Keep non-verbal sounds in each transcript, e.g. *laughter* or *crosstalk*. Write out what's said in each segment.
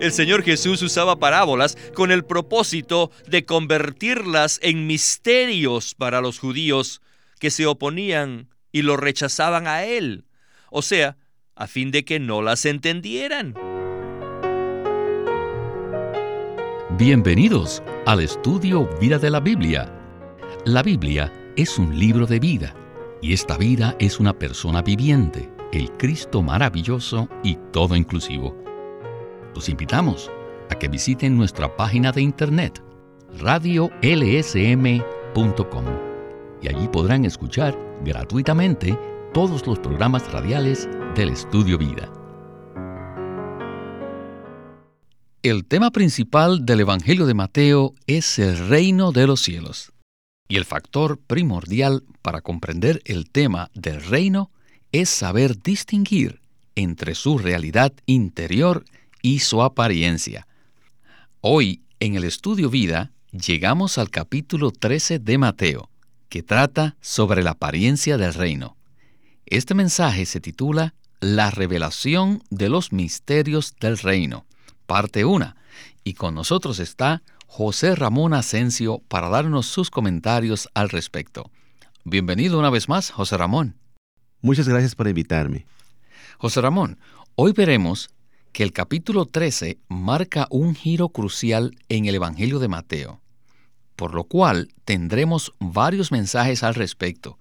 El Señor Jesús usaba parábolas con el propósito de convertirlas en misterios para los judíos que se oponían y lo rechazaban a Él, o sea, a fin de que no las entendieran. Bienvenidos al estudio Vida de la Biblia. La Biblia es un libro de vida y esta vida es una persona viviente, el Cristo maravilloso y todo inclusivo. Los invitamos a que visiten nuestra página de internet radiolsm.com y allí podrán escuchar gratuitamente todos los programas radiales del Estudio Vida. El tema principal del Evangelio de Mateo es el reino de los cielos. Y el factor primordial para comprender el tema del reino es saber distinguir entre su realidad interior y su apariencia. Hoy, en el estudio vida, llegamos al capítulo 13 de Mateo, que trata sobre la apariencia del reino. Este mensaje se titula La revelación de los misterios del reino, parte 1, y con nosotros está José Ramón Asensio para darnos sus comentarios al respecto. Bienvenido una vez más, José Ramón. Muchas gracias por invitarme. José Ramón, hoy veremos que el capítulo 13 marca un giro crucial en el Evangelio de Mateo, por lo cual tendremos varios mensajes al respecto.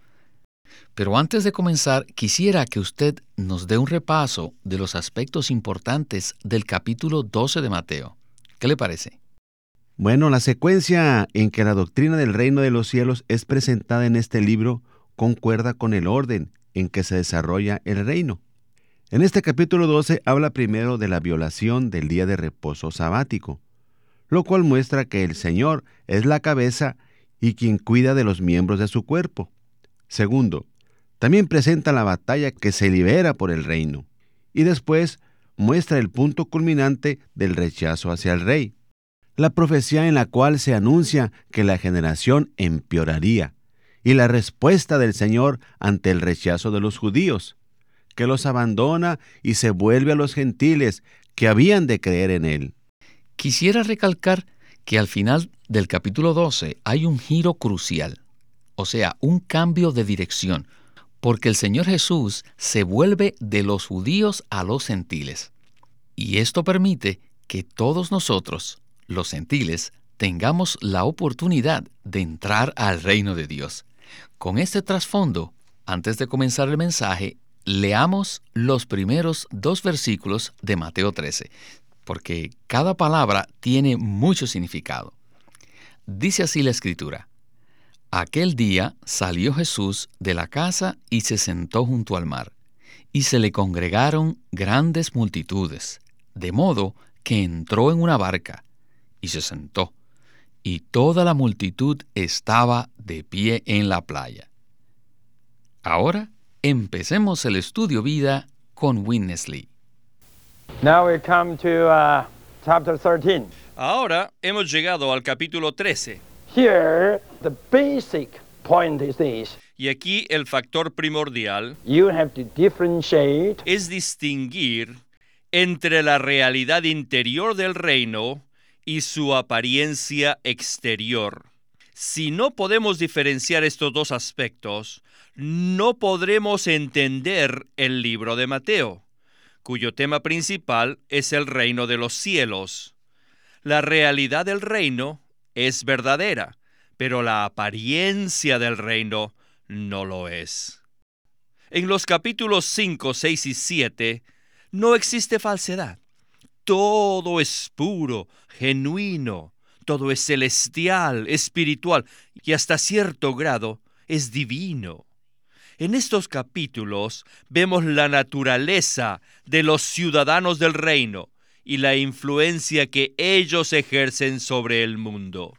Pero antes de comenzar, quisiera que usted nos dé un repaso de los aspectos importantes del capítulo 12 de Mateo. ¿Qué le parece? Bueno, la secuencia en que la doctrina del reino de los cielos es presentada en este libro concuerda con el orden en que se desarrolla el reino. En este capítulo 12 habla primero de la violación del día de reposo sabático, lo cual muestra que el Señor es la cabeza y quien cuida de los miembros de su cuerpo. Segundo, también presenta la batalla que se libera por el reino. Y después muestra el punto culminante del rechazo hacia el rey. La profecía en la cual se anuncia que la generación empeoraría y la respuesta del Señor ante el rechazo de los judíos que los abandona y se vuelve a los gentiles que habían de creer en él. Quisiera recalcar que al final del capítulo 12 hay un giro crucial, o sea, un cambio de dirección, porque el Señor Jesús se vuelve de los judíos a los gentiles. Y esto permite que todos nosotros, los gentiles, tengamos la oportunidad de entrar al reino de Dios. Con este trasfondo, antes de comenzar el mensaje, leamos los primeros dos versículos de Mateo 13, porque cada palabra tiene mucho significado. Dice así la escritura. Aquel día salió Jesús de la casa y se sentó junto al mar, y se le congregaron grandes multitudes, de modo que entró en una barca, y se sentó, y toda la multitud estaba de pie en la playa. Ahora Empecemos el estudio vida con Winnesley. Now we come to uh, chapter 13. Ahora hemos llegado al capítulo 13. Here, the basic point is this. Y aquí el factor primordial You have to differentiate es distinguir entre la realidad interior del reino y su apariencia exterior. Si no podemos diferenciar estos dos aspectos, no podremos entender el libro de Mateo, cuyo tema principal es el reino de los cielos. La realidad del reino es verdadera, pero la apariencia del reino no lo es. En los capítulos 5, 6 y 7 no existe falsedad. Todo es puro, genuino, todo es celestial, espiritual y hasta cierto grado es divino. En estos capítulos vemos la naturaleza de los ciudadanos del reino y la influencia que ellos ejercen sobre el mundo.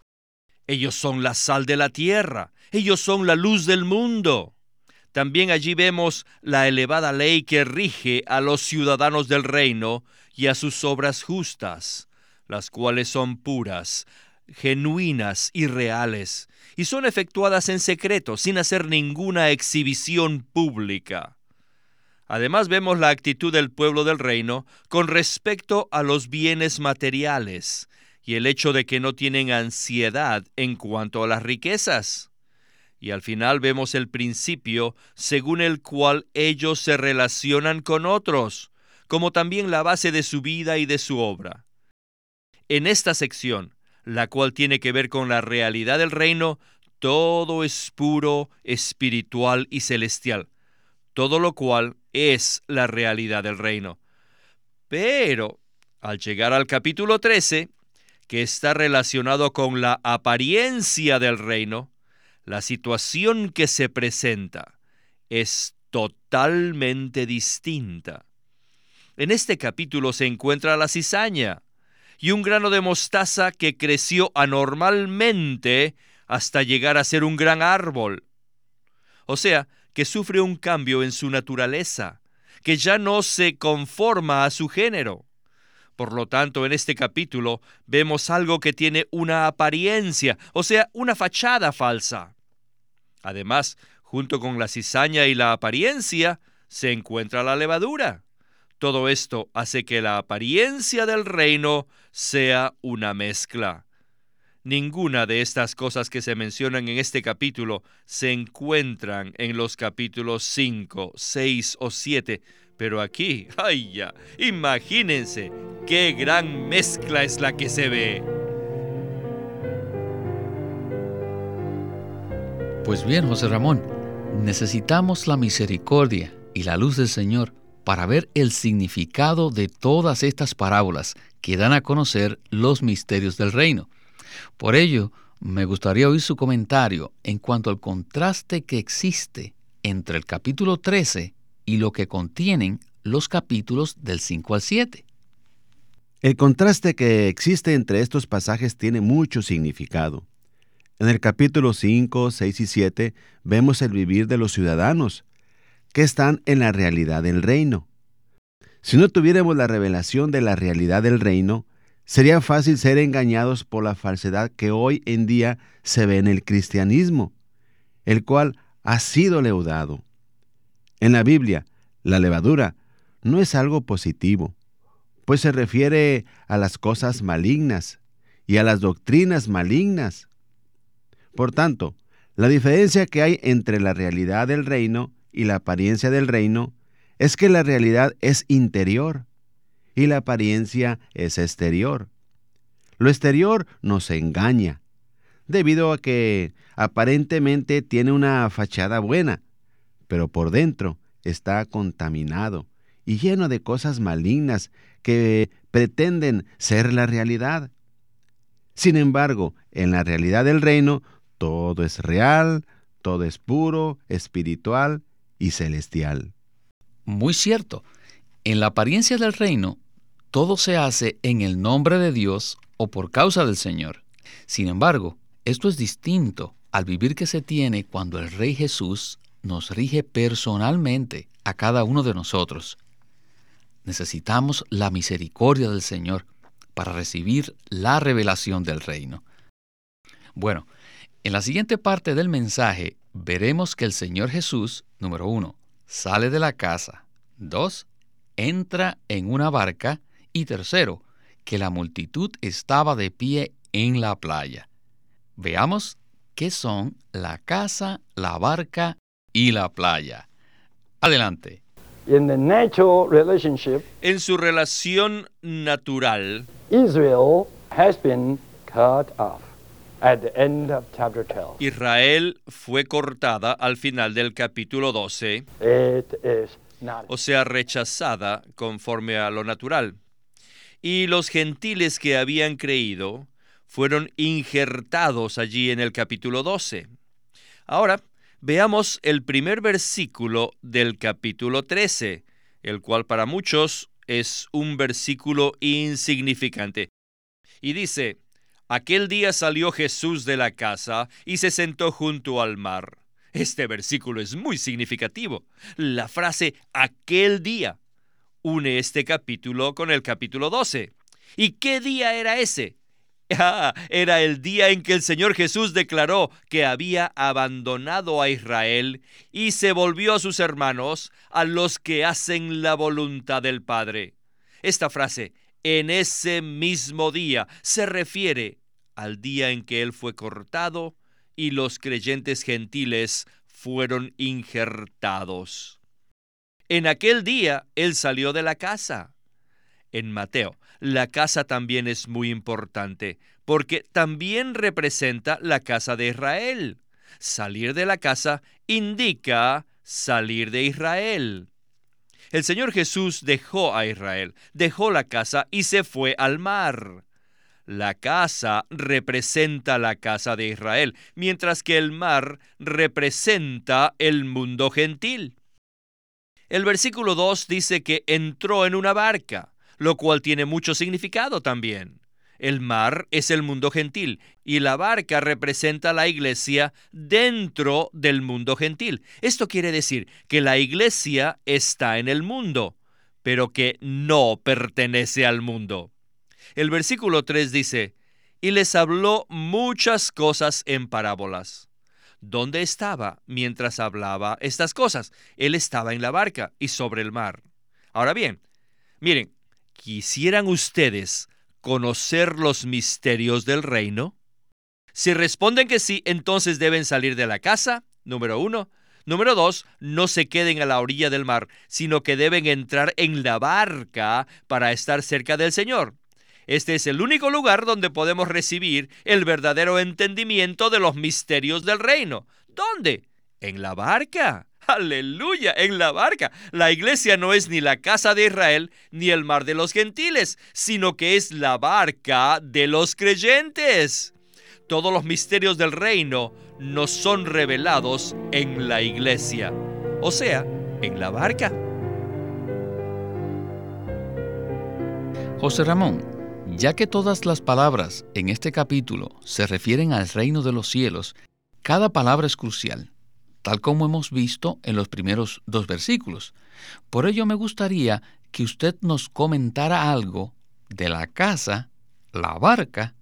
Ellos son la sal de la tierra, ellos son la luz del mundo. También allí vemos la elevada ley que rige a los ciudadanos del reino y a sus obras justas, las cuales son puras, genuinas y reales, y son efectuadas en secreto, sin hacer ninguna exhibición pública. Además vemos la actitud del pueblo del reino con respecto a los bienes materiales y el hecho de que no tienen ansiedad en cuanto a las riquezas. Y al final vemos el principio según el cual ellos se relacionan con otros, como también la base de su vida y de su obra. En esta sección, la cual tiene que ver con la realidad del reino, todo es puro, espiritual y celestial, todo lo cual es la realidad del reino. Pero, al llegar al capítulo 13, que está relacionado con la apariencia del reino, la situación que se presenta es totalmente distinta. En este capítulo se encuentra la cizaña y un grano de mostaza que creció anormalmente hasta llegar a ser un gran árbol. O sea, que sufre un cambio en su naturaleza, que ya no se conforma a su género. Por lo tanto, en este capítulo vemos algo que tiene una apariencia, o sea, una fachada falsa. Además, junto con la cizaña y la apariencia, se encuentra la levadura. Todo esto hace que la apariencia del reino sea una mezcla. Ninguna de estas cosas que se mencionan en este capítulo se encuentran en los capítulos 5, 6 o 7, pero aquí, ay ya, imagínense qué gran mezcla es la que se ve. Pues bien, José Ramón, necesitamos la misericordia y la luz del Señor para ver el significado de todas estas parábolas que dan a conocer los misterios del reino. Por ello, me gustaría oír su comentario en cuanto al contraste que existe entre el capítulo 13 y lo que contienen los capítulos del 5 al 7. El contraste que existe entre estos pasajes tiene mucho significado. En el capítulo 5, 6 y 7 vemos el vivir de los ciudadanos, que están en la realidad del reino. Si no tuviéramos la revelación de la realidad del reino, sería fácil ser engañados por la falsedad que hoy en día se ve en el cristianismo, el cual ha sido leudado. En la Biblia, la levadura no es algo positivo, pues se refiere a las cosas malignas y a las doctrinas malignas. Por tanto, la diferencia que hay entre la realidad del reino y la apariencia del reino es que la realidad es interior y la apariencia es exterior. Lo exterior nos engaña, debido a que aparentemente tiene una fachada buena, pero por dentro está contaminado y lleno de cosas malignas que pretenden ser la realidad. Sin embargo, en la realidad del reino todo es real, todo es puro, espiritual y celestial. Muy cierto. En la apariencia del reino, todo se hace en el nombre de Dios o por causa del Señor. Sin embargo, esto es distinto al vivir que se tiene cuando el Rey Jesús nos rige personalmente a cada uno de nosotros. Necesitamos la misericordia del Señor para recibir la revelación del reino. Bueno, en la siguiente parte del mensaje veremos que el Señor Jesús, número uno, sale de la casa, dos, entra en una barca y tercero, que la multitud estaba de pie en la playa. Veamos qué son la casa, la barca y la playa. Adelante. en su relación natural, Israel has been cut off. Israel fue cortada al final del capítulo 12, o sea, rechazada conforme a lo natural. Y los gentiles que habían creído fueron injertados allí en el capítulo 12. Ahora, veamos el primer versículo del capítulo 13, el cual para muchos es un versículo insignificante. Y dice, Aquel día salió Jesús de la casa y se sentó junto al mar. Este versículo es muy significativo. La frase aquel día une este capítulo con el capítulo 12. ¿Y qué día era ese? *laughs* Ah, era el día en que el Señor Jesús declaró que había abandonado a Israel y se volvió a sus hermanos, a los que hacen la voluntad del Padre. Esta frase, en ese mismo día, se refiere al día en que Él fue cortado y los creyentes gentiles fueron injertados. En aquel día Él salió de la casa. En Mateo la casa también es muy importante, porque también representa la casa de Israel. Salir de la casa indica salir de Israel. El Señor Jesús dejó a Israel, dejó la casa y se fue al mar. La casa representa la casa de Israel, mientras que el mar representa el mundo gentil. El versículo 2 dice que entró en una barca lo cual tiene mucho significado también. El mar es el mundo gentil y la barca representa la iglesia dentro del mundo gentil. Esto quiere decir que la iglesia está en el mundo, pero que no pertenece al mundo. El versículo 3 dice, y les habló muchas cosas en parábolas. ¿Dónde estaba mientras hablaba estas cosas? Él estaba en la barca y sobre el mar. Ahora bien, miren, ¿Quisieran ustedes conocer los misterios del reino? Si responden que sí, entonces deben salir de la casa, número uno. Número dos, no se queden a la orilla del mar, sino que deben entrar en la barca para estar cerca del Señor. Este es el único lugar donde podemos recibir el verdadero entendimiento de los misterios del reino. ¿Dónde? En la barca. Aleluya, en la barca. La iglesia no es ni la casa de Israel ni el mar de los gentiles, sino que es la barca de los creyentes. Todos los misterios del reino nos son revelados en la iglesia, o sea, en la barca. José Ramón, ya que todas las palabras en este capítulo se refieren al reino de los cielos, cada palabra es crucial tal como hemos visto en los primeros dos versículos. Por ello me gustaría que usted nos comentara algo de la casa, la barca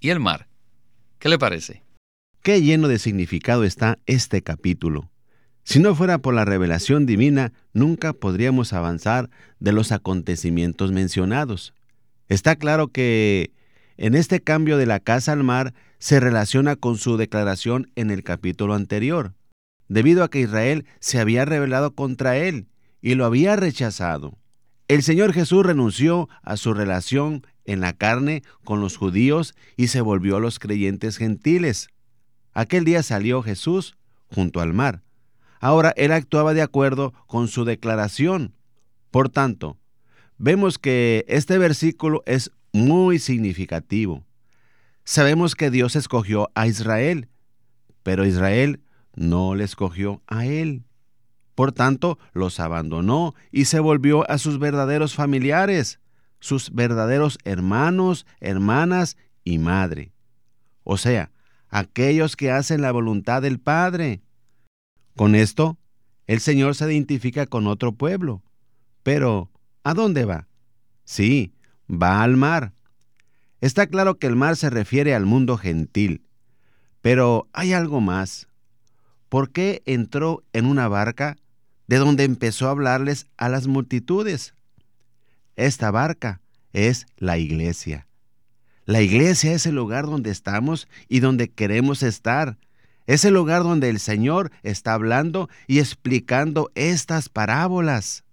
y el mar. ¿Qué le parece? Qué lleno de significado está este capítulo. Si no fuera por la revelación divina, nunca podríamos avanzar de los acontecimientos mencionados. Está claro que en este cambio de la casa al mar se relaciona con su declaración en el capítulo anterior debido a que Israel se había rebelado contra él y lo había rechazado. El Señor Jesús renunció a su relación en la carne con los judíos y se volvió a los creyentes gentiles. Aquel día salió Jesús junto al mar. Ahora él actuaba de acuerdo con su declaración. Por tanto, vemos que este versículo es muy significativo. Sabemos que Dios escogió a Israel, pero Israel no le escogió a él. Por tanto, los abandonó y se volvió a sus verdaderos familiares, sus verdaderos hermanos, hermanas y madre. O sea, aquellos que hacen la voluntad del Padre. Con esto, el Señor se identifica con otro pueblo. Pero, ¿a dónde va? Sí, va al mar. Está claro que el mar se refiere al mundo gentil. Pero hay algo más. ¿por qué entró en una barca de donde empezó a hablarles a las multitudes? Esta barca es la iglesia. La iglesia es el lugar donde estamos y donde queremos estar. Es el lugar donde el Señor está hablando y explicando estas parábolas.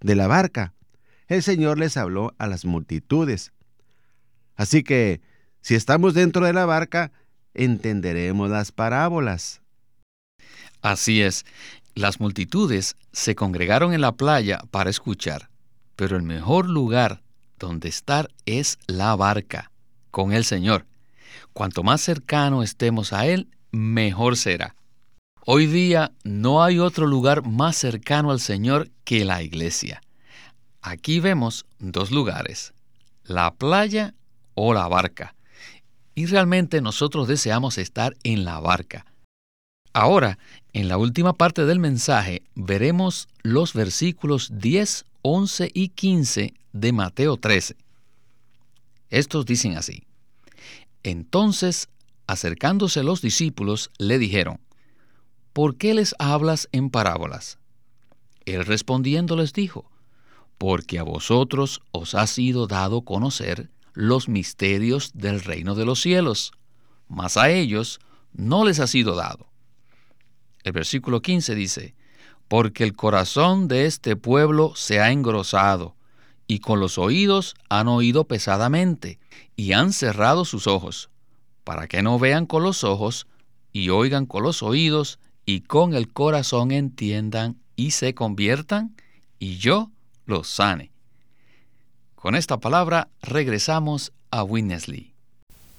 De la barca, el Señor les habló a las multitudes. Así que, si estamos dentro de la barca, entenderemos las parábolas. Así es, las multitudes se congregaron en la playa para escuchar, pero el mejor lugar donde estar es la barca, con el Señor. Cuanto más cercano estemos a Él, mejor será. Hoy día no hay otro lugar más cercano al Señor que la iglesia. Aquí vemos dos lugares, la playa o la barca. Y realmente nosotros deseamos estar en la barca. Ahora, en la última parte del mensaje, veremos los versículos 10, 11 y 15 de Mateo 13. Estos dicen así. Entonces, acercándose los discípulos, le dijeron, ¿Por qué les hablas en parábolas? Él respondiendo les dijo, Porque a vosotros os ha sido dado conocer los misterios del reino de los cielos, mas a ellos no les ha sido dado. El versículo 15 dice, Porque el corazón de este pueblo se ha engrosado, y con los oídos han oído pesadamente, y han cerrado sus ojos, para que no vean con los ojos, y oigan con los oídos, y con el corazón entiendan, y se conviertan, y yo los sane. Con esta palabra regresamos a Winnesley.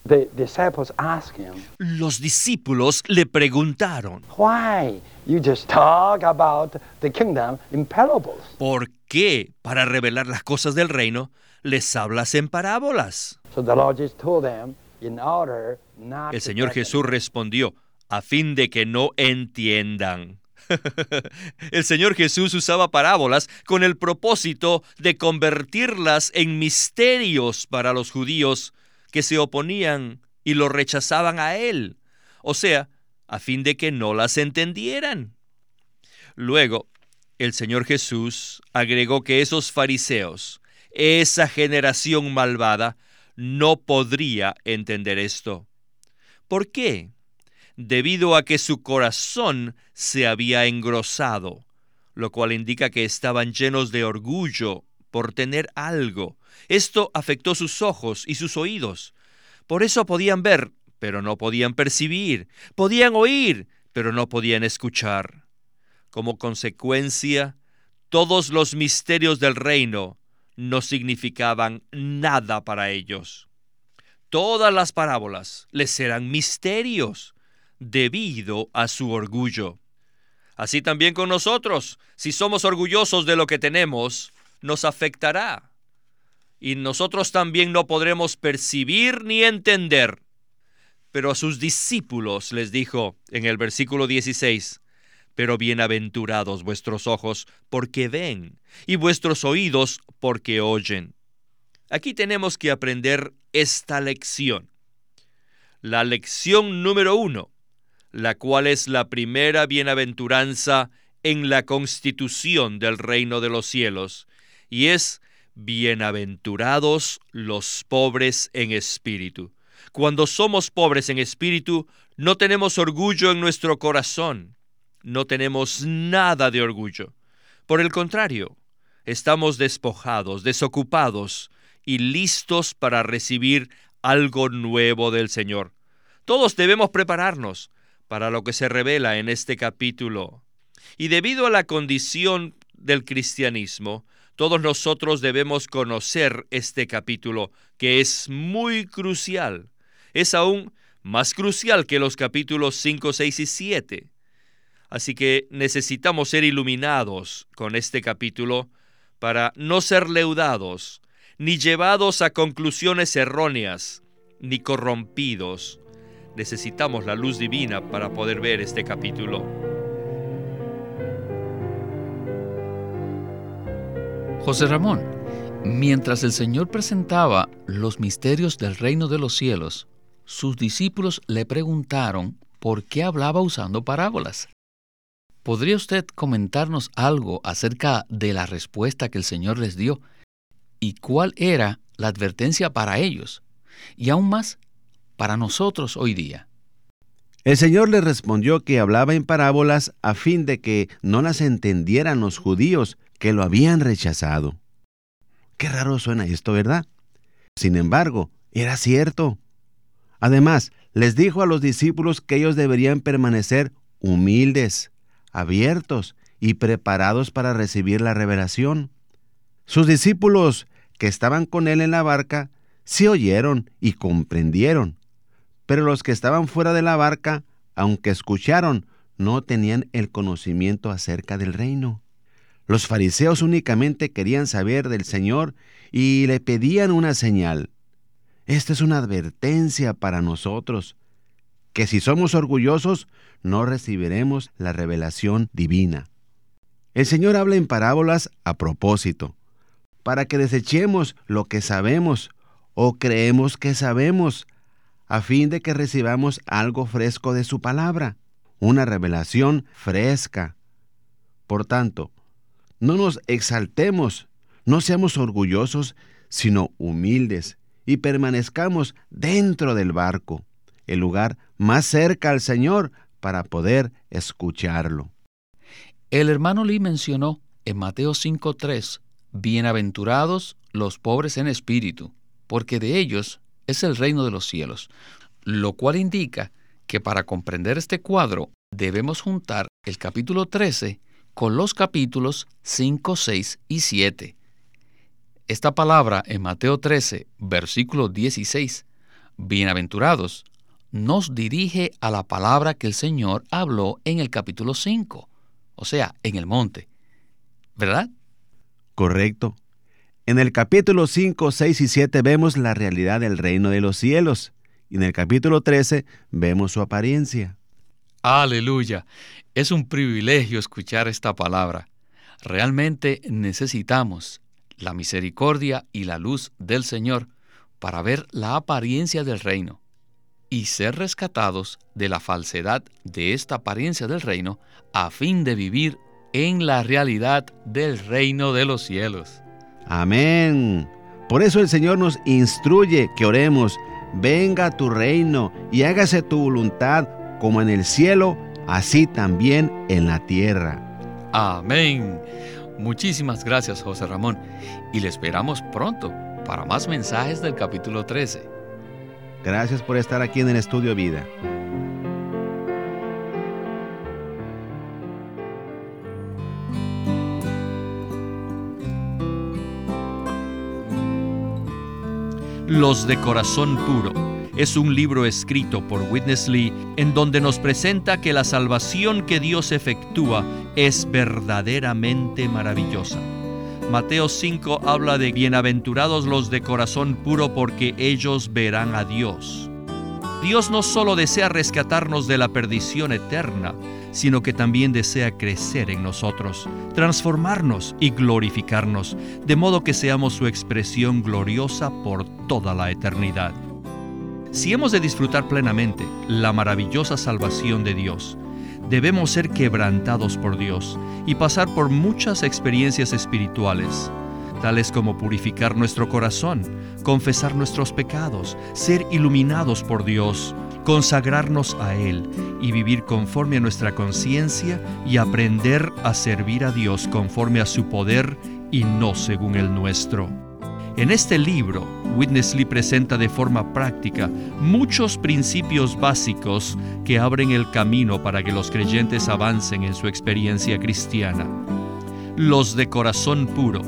The disciples asked him, Los discípulos le preguntaron, Why you just talk about the kingdom in parables? ¿por qué para revelar las cosas del reino les hablas en parábolas? So the Lord Jesus told them, in order not El Señor Jesús respondió, a fin de que no entiendan. *laughs* El Señor Jesús usaba parábolas con el propósito de convertirlas en misterios para los judíos que se oponían y lo rechazaban a Él, o sea, a fin de que no las entendieran. Luego, el Señor Jesús agregó que esos fariseos, esa generación malvada, no podría entender esto. ¿Por qué? Debido a que su corazón se había engrosado, lo cual indica que estaban llenos de orgullo por tener algo. Esto afectó sus ojos y sus oídos. Por eso podían ver, pero no podían percibir. Podían oír, pero no podían escuchar. Como consecuencia, todos los misterios del reino no significaban nada para ellos. Todas las parábolas les serán misterios debido a su orgullo. Así también con nosotros, si somos orgullosos de lo que tenemos, nos afectará. Y nosotros también no podremos percibir ni entender. Pero a sus discípulos les dijo en el versículo 16, pero bienaventurados vuestros ojos porque ven y vuestros oídos porque oyen. Aquí tenemos que aprender esta lección. La lección número uno, la cual es la primera bienaventuranza en la constitución del reino de los cielos, y es bienaventurados los pobres en espíritu. Cuando somos pobres en espíritu, no tenemos orgullo en nuestro corazón, no tenemos nada de orgullo. Por el contrario, estamos despojados, desocupados y listos para recibir algo nuevo del Señor. Todos debemos prepararnos para lo que se revela en este capítulo. Y debido a la condición del cristianismo, todos nosotros debemos conocer este capítulo, que es muy crucial. Es aún más crucial que los capítulos 5, 6 y 7. Así que necesitamos ser iluminados con este capítulo para no ser leudados, ni llevados a conclusiones erróneas, ni corrompidos. Necesitamos la luz divina para poder ver este capítulo. José Ramón, mientras el Señor presentaba los misterios del reino de los cielos, sus discípulos le preguntaron por qué hablaba usando parábolas. ¿Podría usted comentarnos algo acerca de la respuesta que el Señor les dio y cuál era la advertencia para ellos y aún más para nosotros hoy día? El Señor le respondió que hablaba en parábolas a fin de que no las entendieran los judíos que lo habían rechazado. Qué raro suena esto, ¿verdad? Sin embargo, era cierto. Además, les dijo a los discípulos que ellos deberían permanecer humildes, abiertos y preparados para recibir la revelación. Sus discípulos que estaban con él en la barca sí oyeron y comprendieron, pero los que estaban fuera de la barca, aunque escucharon, no tenían el conocimiento acerca del reino. Los fariseos únicamente querían saber del Señor y le pedían una señal. Esta es una advertencia para nosotros, que si somos orgullosos no recibiremos la revelación divina. El Señor habla en parábolas a propósito, para que desechemos lo que sabemos o creemos que sabemos, a fin de que recibamos algo fresco de su palabra, una revelación fresca. Por tanto, no nos exaltemos, no seamos orgullosos, sino humildes, y permanezcamos dentro del barco, el lugar más cerca al Señor para poder escucharlo. El hermano Lee mencionó en Mateo 5.3, Bienaventurados los pobres en espíritu, porque de ellos es el reino de los cielos, lo cual indica que para comprender este cuadro debemos juntar el capítulo 13 con los capítulos 5, 6 y 7. Esta palabra en Mateo 13, versículo 16, bienaventurados, nos dirige a la palabra que el Señor habló en el capítulo 5, o sea, en el monte. ¿Verdad? Correcto. En el capítulo 5, 6 y 7 vemos la realidad del reino de los cielos. Y en el capítulo 13 vemos su apariencia. Aleluya. Es un privilegio escuchar esta palabra. Realmente necesitamos la misericordia y la luz del Señor para ver la apariencia del reino y ser rescatados de la falsedad de esta apariencia del reino a fin de vivir en la realidad del reino de los cielos. Amén. Por eso el Señor nos instruye que oremos, venga tu reino y hágase tu voluntad como en el cielo, así también en la tierra. Amén. Muchísimas gracias José Ramón y le esperamos pronto para más mensajes del capítulo 13. Gracias por estar aquí en el Estudio Vida. Los de Corazón Puro es un libro escrito por Witness Lee en donde nos presenta que la salvación que Dios efectúa es verdaderamente maravillosa. Mateo 5 habla de bienaventurados los de corazón puro porque ellos verán a Dios. Dios no solo desea rescatarnos de la perdición eterna, sino que también desea crecer en nosotros, transformarnos y glorificarnos, de modo que seamos su expresión gloriosa por toda la eternidad. Si hemos de disfrutar plenamente la maravillosa salvación de Dios, debemos ser quebrantados por Dios y pasar por muchas experiencias espirituales, tales como purificar nuestro corazón, confesar nuestros pecados, ser iluminados por Dios, consagrarnos a Él y vivir conforme a nuestra conciencia y aprender a servir a Dios conforme a su poder y no según el nuestro. En este libro, Witness Lee presenta de forma práctica muchos principios básicos que abren el camino para que los creyentes avancen en su experiencia cristiana. Los de corazón puro.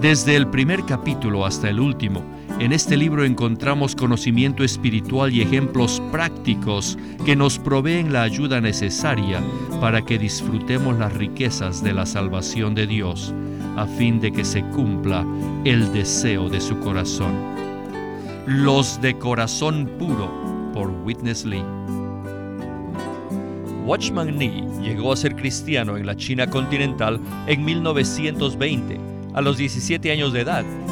Desde el primer capítulo hasta el último, en este libro encontramos conocimiento espiritual y ejemplos prácticos que nos proveen la ayuda necesaria para que disfrutemos las riquezas de la salvación de Dios a fin de que se cumpla el deseo de su corazón. Los de corazón puro por Witness Lee. Watchman Nee llegó a ser cristiano en la China continental en 1920, a los 17 años de edad,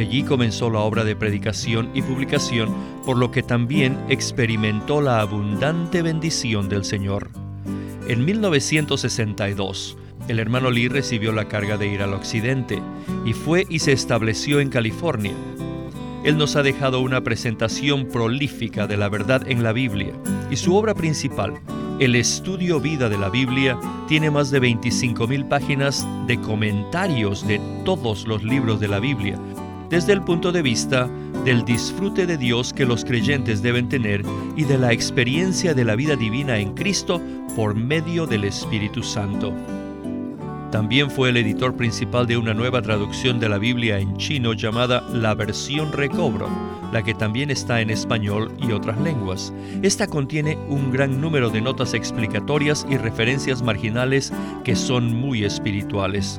Allí comenzó la obra de predicación y publicación, por lo que también experimentó la abundante bendición del Señor. En 1962, el hermano Lee recibió la carga de ir al occidente y fue y se estableció en California. Él nos ha dejado una presentación prolífica de la verdad en la Biblia y su obra principal, el estudio vida de la Biblia tiene más de 25.000 páginas de comentarios de todos los libros de la Biblia, desde el punto de vista del disfrute de Dios que los creyentes deben tener y de la experiencia de la vida divina en Cristo por medio del Espíritu Santo. También fue el editor principal de una nueva traducción de la Biblia en chino llamada La Versión Recobro, la que también está en español y otras lenguas. Esta contiene un gran número de notas explicatorias y referencias marginales que son muy espirituales.